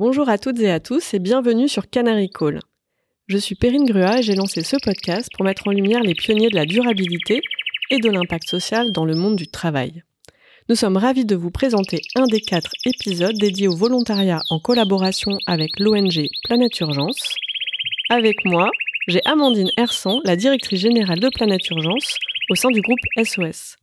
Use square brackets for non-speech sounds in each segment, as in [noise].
Bonjour à toutes et à tous et bienvenue sur Canary Call. Je suis Perrine Grua et j'ai lancé ce podcast pour mettre en lumière les pionniers de la durabilité et de l'impact social dans le monde du travail. Nous sommes ravis de vous présenter un des quatre épisodes dédiés au volontariat en collaboration avec l'ONG Planète Urgence. Avec moi, j'ai Amandine Hersan, la directrice générale de Planète Urgence au sein du groupe SOS.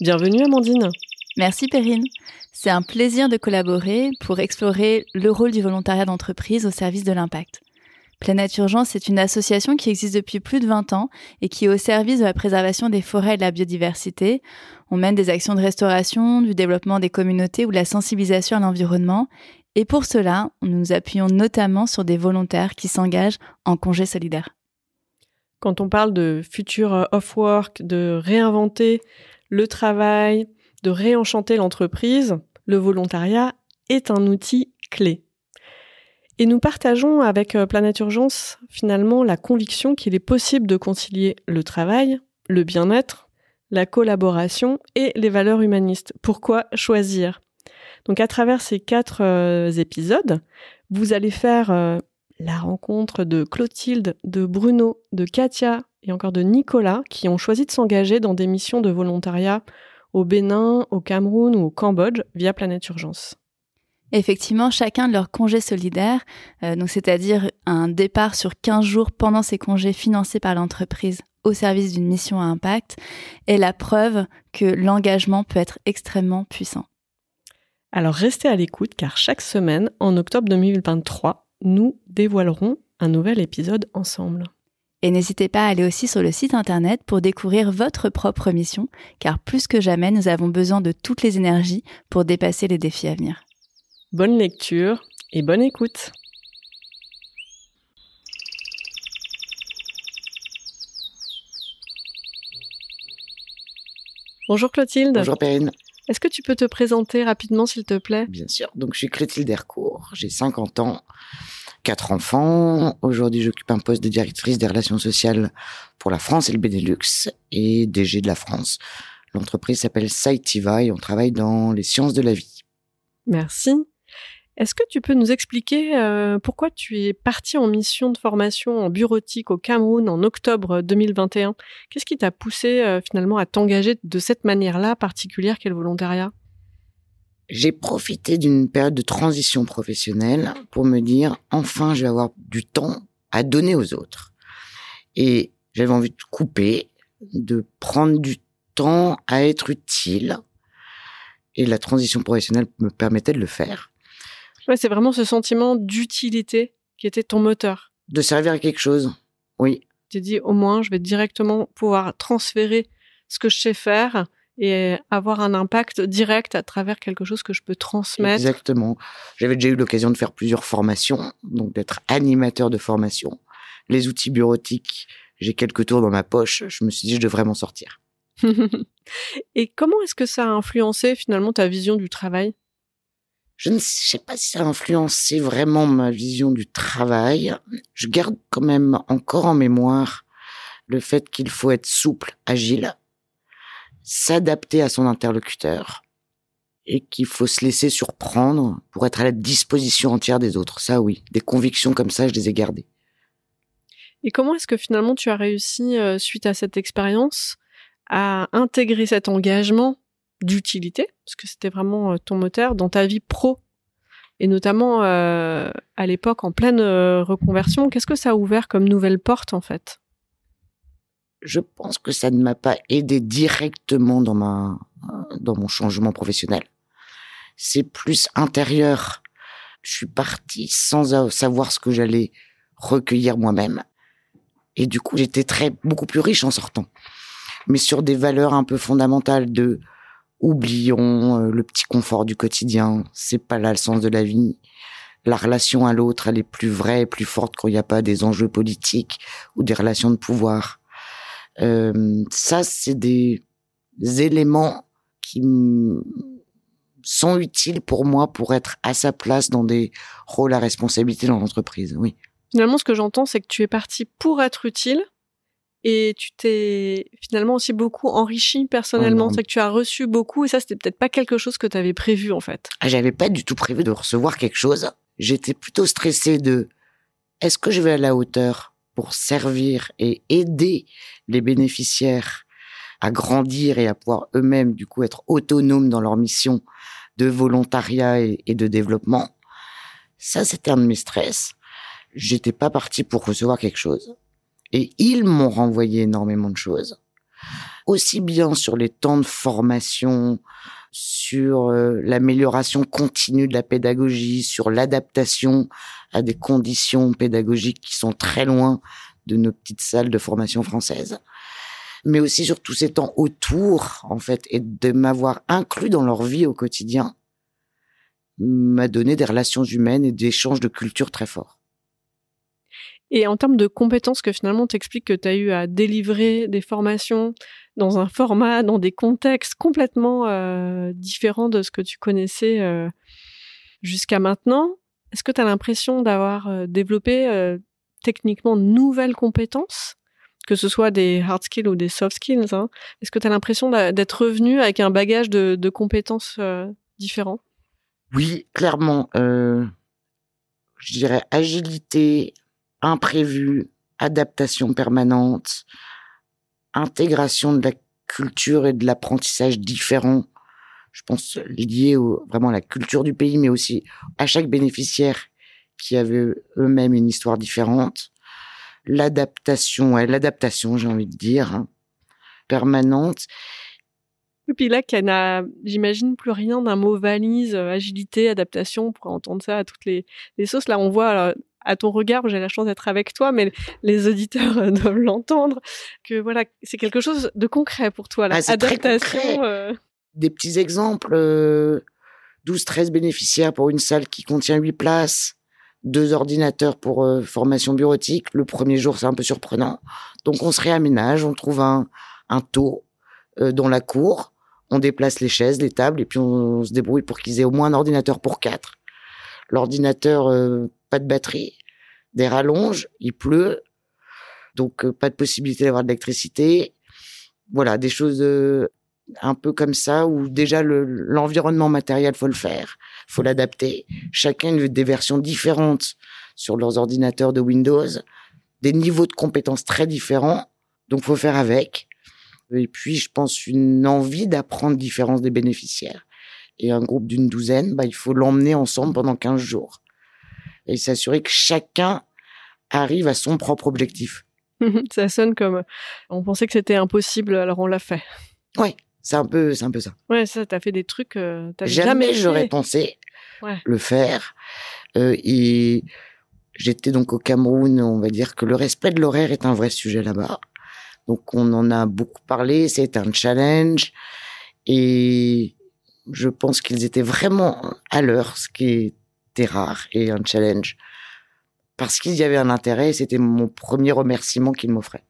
Bienvenue Amandine. Merci Perrine. C'est un plaisir de collaborer pour explorer le rôle du volontariat d'entreprise au service de l'impact. Planète Urgence est une association qui existe depuis plus de 20 ans et qui est au service de la préservation des forêts et de la biodiversité. On mène des actions de restauration, du développement des communautés ou de la sensibilisation à l'environnement. Et pour cela, nous nous appuyons notamment sur des volontaires qui s'engagent en congé solidaire. Quand on parle de futur off-work, de réinventer le travail, de réenchanter l'entreprise, le volontariat est un outil clé. Et nous partageons avec euh, Planète Urgence finalement la conviction qu'il est possible de concilier le travail, le bien-être, la collaboration et les valeurs humanistes. Pourquoi choisir? Donc à travers ces quatre euh, épisodes, vous allez faire euh, la rencontre de Clotilde, de Bruno, de Katia et encore de Nicolas qui ont choisi de s'engager dans des missions de volontariat au Bénin, au Cameroun ou au Cambodge via Planète Urgence. Effectivement, chacun de leurs congés solidaires, euh, donc c'est-à-dire un départ sur 15 jours pendant ces congés financés par l'entreprise au service d'une mission à impact, est la preuve que l'engagement peut être extrêmement puissant. Alors restez à l'écoute car chaque semaine, en octobre 2023, nous dévoilerons un nouvel épisode ensemble. Et n'hésitez pas à aller aussi sur le site internet pour découvrir votre propre mission, car plus que jamais, nous avons besoin de toutes les énergies pour dépasser les défis à venir. Bonne lecture et bonne écoute. Bonjour Clotilde. Bonjour Perrine. Est-ce que tu peux te présenter rapidement s'il te plaît? Bien sûr. Donc je suis Clotilde Hercourt, j'ai 50 ans, quatre enfants. Aujourd'hui, j'occupe un poste de directrice des relations sociales pour la France et le Benelux et DG de la France. L'entreprise s'appelle Saitiva et on travaille dans les sciences de la vie. Merci. Est-ce que tu peux nous expliquer euh, pourquoi tu es parti en mission de formation en bureautique au Cameroun en octobre 2021 Qu'est-ce qui t'a poussé euh, finalement à t'engager de cette manière-là particulière qu'est le volontariat? J'ai profité d'une période de transition professionnelle pour me dire enfin je vais avoir du temps à donner aux autres. Et j'avais envie de couper, de prendre du temps à être utile. Et la transition professionnelle me permettait de le faire. Ouais, c'est vraiment ce sentiment d'utilité qui était ton moteur. De servir à quelque chose, oui. Tu dit, au moins, je vais directement pouvoir transférer ce que je sais faire et avoir un impact direct à travers quelque chose que je peux transmettre. Exactement. J'avais déjà eu l'occasion de faire plusieurs formations, donc d'être animateur de formation. Les outils bureautiques, j'ai quelques tours dans ma poche. Je me suis dit, je devrais m'en sortir. [laughs] et comment est-ce que ça a influencé finalement ta vision du travail? Je ne sais pas si ça a influencé vraiment ma vision du travail. Je garde quand même encore en mémoire le fait qu'il faut être souple, agile, s'adapter à son interlocuteur et qu'il faut se laisser surprendre pour être à la disposition entière des autres. Ça, oui, des convictions comme ça, je les ai gardées. Et comment est-ce que finalement tu as réussi, euh, suite à cette expérience, à intégrer cet engagement d'utilité, parce que c'était vraiment euh, ton moteur dans ta vie pro? Et notamment euh, à l'époque en pleine reconversion. Qu'est-ce que ça a ouvert comme nouvelle porte en fait? Je pense que ça ne m'a pas aidé directement dans ma dans mon changement professionnel. C'est plus intérieur. Je suis parti sans savoir ce que j'allais recueillir moi-même. Et du coup, j'étais très beaucoup plus riche en sortant. Mais sur des valeurs un peu fondamentales de oublions euh, le petit confort du quotidien. C'est pas là le sens de la vie. La relation à l'autre, elle est plus vraie plus forte quand il n'y a pas des enjeux politiques ou des relations de pouvoir. Euh, ça, c'est des éléments qui sont utiles pour moi pour être à sa place dans des rôles à responsabilité dans l'entreprise. Oui. Finalement, ce que j'entends, c'est que tu es parti pour être utile, et tu t'es finalement aussi beaucoup enrichi personnellement. c'est que tu as reçu beaucoup et ça, c'était peut-être pas quelque chose que tu avais prévu en fait. Ah, j'avais pas du tout prévu de recevoir quelque chose. j'étais plutôt stressée de est-ce que je vais à la hauteur? Pour servir et aider les bénéficiaires à grandir et à pouvoir eux-mêmes du coup être autonomes dans leur mission de volontariat et, de développement. Ça, c'était un de mes stress. J'étais pas parti pour recevoir quelque chose. Et ils m'ont renvoyé énormément de choses. Aussi bien sur les temps de formation, sur euh, l'amélioration continue de la pédagogie, sur l'adaptation à des conditions pédagogiques qui sont très loin de nos petites salles de formation françaises mais aussi sur tous ces temps autour, en fait, et de m'avoir inclus dans leur vie au quotidien, m'a donné des relations humaines et des échanges de culture très forts. Et en termes de compétences que finalement t'expliques que tu as eu à délivrer des formations dans un format, dans des contextes complètement euh, différents de ce que tu connaissais euh, jusqu'à maintenant, est-ce que tu as l'impression d'avoir euh, développé techniquement de nouvelles compétences? Que ce soit des hard skills ou des soft skills. Hein. Est-ce que tu as l'impression d'être revenu avec un bagage de, compétences euh, différents? Oui, clairement. Euh, je dirais agilité, imprévu, adaptation permanente, intégration de la culture et de l'apprentissage différents. Je pense lié au, vraiment à la culture du pays, mais aussi à chaque bénéficiaire qui avait eux-mêmes une histoire différente l'adaptation, l'adaptation, j'ai envie de dire, hein, permanente. Et puis là, qui n'a, j'imagine, plus rien d'un mot valise, euh, agilité, adaptation, on pourrait entendre ça à toutes les, les sauces. Là, on voit à ton regard, j'ai la chance d'être avec toi, mais les auditeurs euh, [laughs] doivent l'entendre, que voilà, c'est quelque chose de concret pour toi, la ah, adaptation. Euh. Des petits exemples, 12-13 bénéficiaires pour une salle qui contient 8 places, deux ordinateurs pour euh, formation bureautique. Le premier jour, c'est un peu surprenant. Donc, on se réaménage, on trouve un, un taux euh, dans la cour, on déplace les chaises, les tables, et puis on, se débrouille pour qu'ils aient au moins un ordinateur pour quatre. L'ordinateur, euh, pas de batterie, des rallonges, il pleut, donc pas de possibilité d'avoir de l'électricité. Voilà, des choses un peu comme ça où déjà l'environnement matériel faut le faire, faut l'adapter. Chacun a des versions différentes sur leurs ordinateurs de Windows, des niveaux de compétences très différents, donc faut faire avec. Et puis je pense une envie d'apprendre différence des bénéficiaires. Et un groupe d'une douzaine, bah, il faut l'emmener ensemble pendant 15 jours et s'assurer que chacun arrive à son propre objectif. ça sonne comme on pensait que c'était impossible, alors on l'a fait. Oui, c'est un peu, c'est un peu ça. Ouais, ça, t'as fait des trucs. Euh, jamais, j'aurais pensé le faire. Euh, et j'étais donc au Cameroun. On va dire que le respect de l'horaire est un vrai sujet là-bas. Donc on en a beaucoup parlé. C'est un challenge et je pense qu'ils étaient vraiment à l'heure, ce qui était rare et un challenge parce qu'il y avait un intérêt. C'était mon premier remerciement qu'ils m'offraient.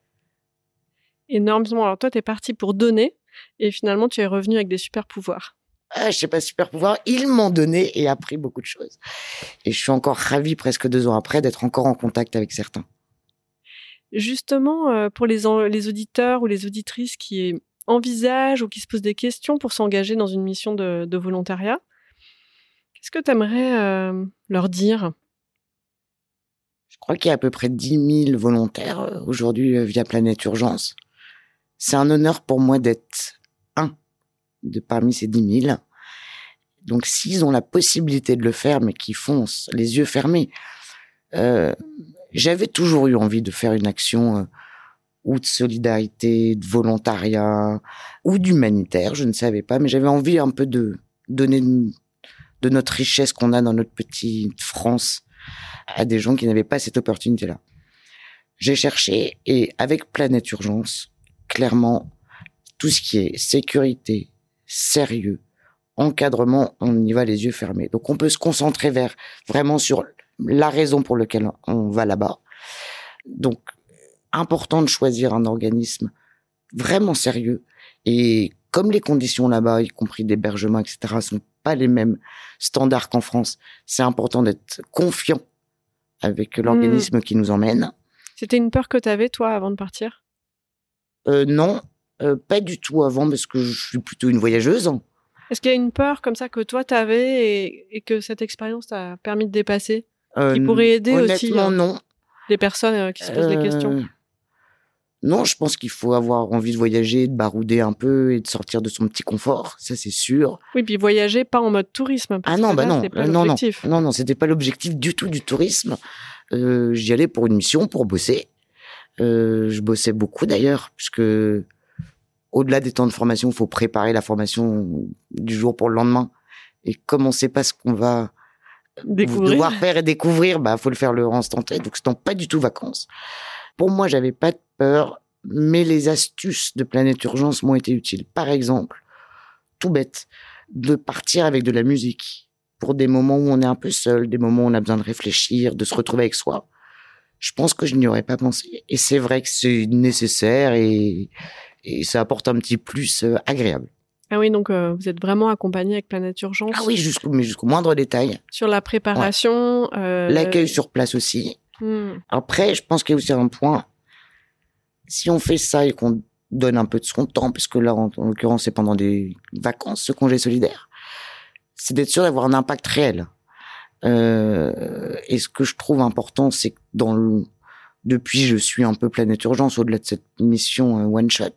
Énormément. Alors toi, t'es parti pour donner et finalement tu es revenu avec des super pouvoirs. Ah, je sais pas super pouvoirs, ils m'ont donné et appris beaucoup de choses. Et je suis encore ravi presque deux ans après d'être encore en contact avec certains. Justement, euh, pour les, les auditeurs ou les auditrices qui envisagent ou qui se posent des questions pour s'engager dans une mission de, volontariat, qu'est-ce que tu aimerais euh, leur dire? Je crois qu'il y a à peu près 10 000 volontaires euh, aujourd'hui via Planète Urgence. C'est un honneur pour moi d'être un de parmi ces dix mille. Donc s'ils ont la possibilité de le faire, mais qu'ils foncent les yeux fermés, euh, j'avais toujours eu envie de faire une action euh, ou de solidarité, de volontariat ou d'humanitaire, je ne savais pas, mais j'avais envie un peu de donner de notre richesse qu'on a dans notre petite France à des gens qui n'avaient pas cette opportunité-là. J'ai cherché et avec Planète Urgence, clairement, tout ce qui est sécurité, sérieux, encadrement, on y va les yeux fermés. Donc on peut se concentrer vers vraiment sur la raison pour laquelle on va là-bas. Donc important de choisir un organisme vraiment sérieux et comme les conditions là-bas, y compris d'hébergement, etc., sont pas les mêmes standards qu'en France, c'est important d'être confiant avec l'organisme hmm. qui nous emmène. C'était une peur que tu avais, toi, avant de partir? Euh, non, euh, pas du tout avant parce que je suis plutôt une voyageuse. Est-ce qu'il y a une peur comme ça que toi t'avais et, et que cette expérience t'a permis de dépasser? Euh, Qui pourrait aider aussi, honnêtement, hein. non. les personnes qui se posent des questions Non, je pense qu'il faut avoir envie de voyager, de barouder un peu et de sortir de son petit confort, ça c'est sûr. Oui, puis voyager pas en mode tourisme. parce Ah non, que bah là, non, c'est pas euh, non, non, l'objectif. non, non, c'était pas l'objectif du tout du tourisme. Euh, J'y allais pour une mission, pour bosser. Euh, je bossais beaucoup d'ailleurs, puisque au-delà des temps de formation, il faut préparer la formation du jour pour le lendemain. Et comme on sait pas ce qu'on va Découvrir. devoir faire et découvrir, bah faut le faire le instant T. Donc c'est pas du tout vacances. Pour moi, j'avais pas peur, mais les astuces de Planète Urgence m'ont été utiles. Par exemple, tout bête, de partir avec de la musique pour des moments où on est un peu seul, des moments où on a besoin de réfléchir, de se retrouver avec soi. Je pense que je n'y aurais pas pensé. Et c'est vrai que c'est nécessaire et, et ça apporte un petit plus euh, agréable. Ah oui, donc euh, vous êtes vraiment accompagné avec Planète Urgence Ah oui, jusqu'au, mais jusqu'au moindre détail. sur la préparation. euh, L'accueil sur place aussi. Hmm. Après, je pense qu'il y a aussi un point. Si on fait ça et qu'on donne un peu de son temps, parce que là, en, en l'occurrence, c'est pendant des vacances, ce congé solidaire, c'est d'être sûr d'avoir un impact réel. Euh, et ce que je trouve important, c'est que dans le, depuis, je suis un peu planète urgence au-delà de cette mission euh, one shot,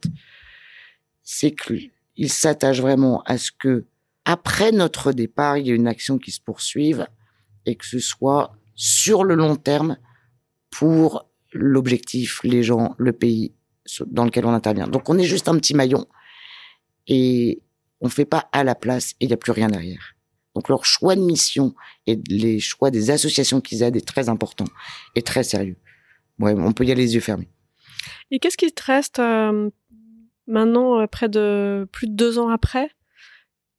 c'est qu'il s'attache vraiment à ce que après notre départ, il y ait une action qui se poursuive et que ce soit sur le long terme pour l'objectif, les gens, le pays dans lequel on intervient. Donc on est juste un petit maillon et on fait pas à la place et il n'y a plus rien derrière. Donc leur choix de mission et les choix des associations qu'ils aident est très important et très sérieux. Ouais, on peut y aller les yeux fermés. Et qu'est-ce qui te reste euh, maintenant, euh, près de plus de deux ans après,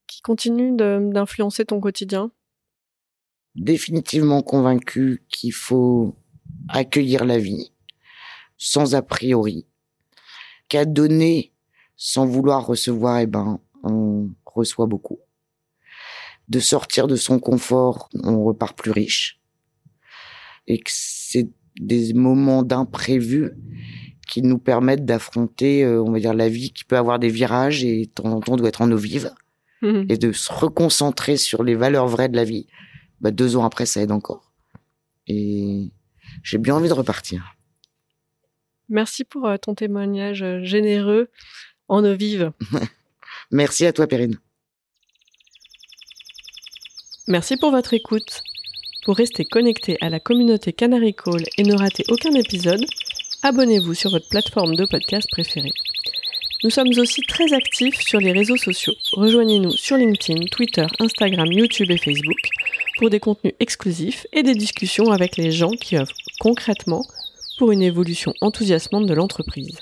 qui continue d'influencer ton quotidien? Définitivement convaincu qu'il faut accueillir la vie sans a priori, qu'à donner sans vouloir recevoir, eh ben, on reçoit beaucoup. De sortir de son confort, on repart plus riche. Et que c'est des moments d'imprévu qui nous permettent d'affronter, euh, on va dire, la vie qui peut avoir des virages et de temps en temps doit être en eau vive et de se reconcentrer sur les valeurs vraies de la vie. Bah, deux ans après, ça aide encore. Et j'ai bien envie de repartir. Merci pour euh, ton témoignage euh, généreux en eau vive. [laughs] Merci à toi, Perrine. Merci pour votre écoute. Pour rester connecté à la communauté Canary Call et ne rater aucun épisode, abonnez-vous sur votre plateforme de podcast préférée. Nous sommes aussi très actifs sur les réseaux sociaux. Rejoignez-nous sur LinkedIn, Twitter, Instagram, YouTube et Facebook pour des contenus exclusifs et des discussions avec les gens qui œuvrent concrètement pour une évolution enthousiasmante de l'entreprise.